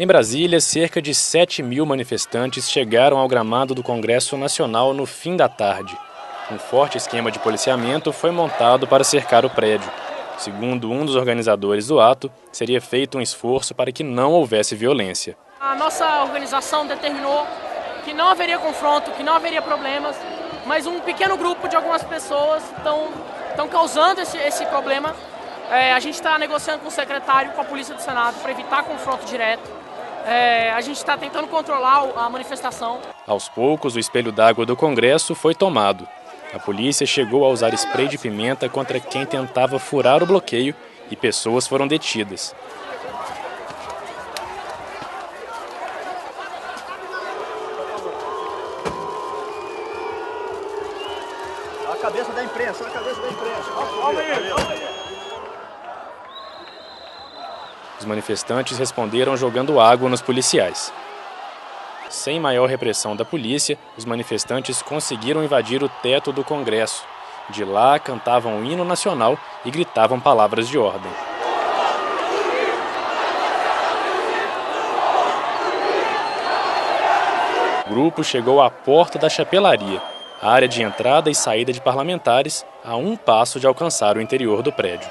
Em Brasília, cerca de 7 mil manifestantes chegaram ao gramado do Congresso Nacional no fim da tarde. Um forte esquema de policiamento foi montado para cercar o prédio. Segundo um dos organizadores do ato, seria feito um esforço para que não houvesse violência. A nossa organização determinou que não haveria confronto, que não haveria problemas, mas um pequeno grupo de algumas pessoas estão causando esse, esse problema. É, a gente está negociando com o secretário, com a Polícia do Senado, para evitar confronto direto. É, a gente está tentando controlar a manifestação. Aos poucos, o espelho d'água do Congresso foi tomado. A polícia chegou a usar spray de pimenta contra quem tentava furar o bloqueio e pessoas foram detidas. Cabeça da imprensa, a cabeça da imprensa. Olha aí, olha aí. Os manifestantes responderam jogando água nos policiais. Sem maior repressão da polícia, os manifestantes conseguiram invadir o teto do Congresso. De lá, cantavam o hino nacional e gritavam palavras de ordem. O grupo chegou à porta da chapelaria, a área de entrada e saída de parlamentares, a um passo de alcançar o interior do prédio.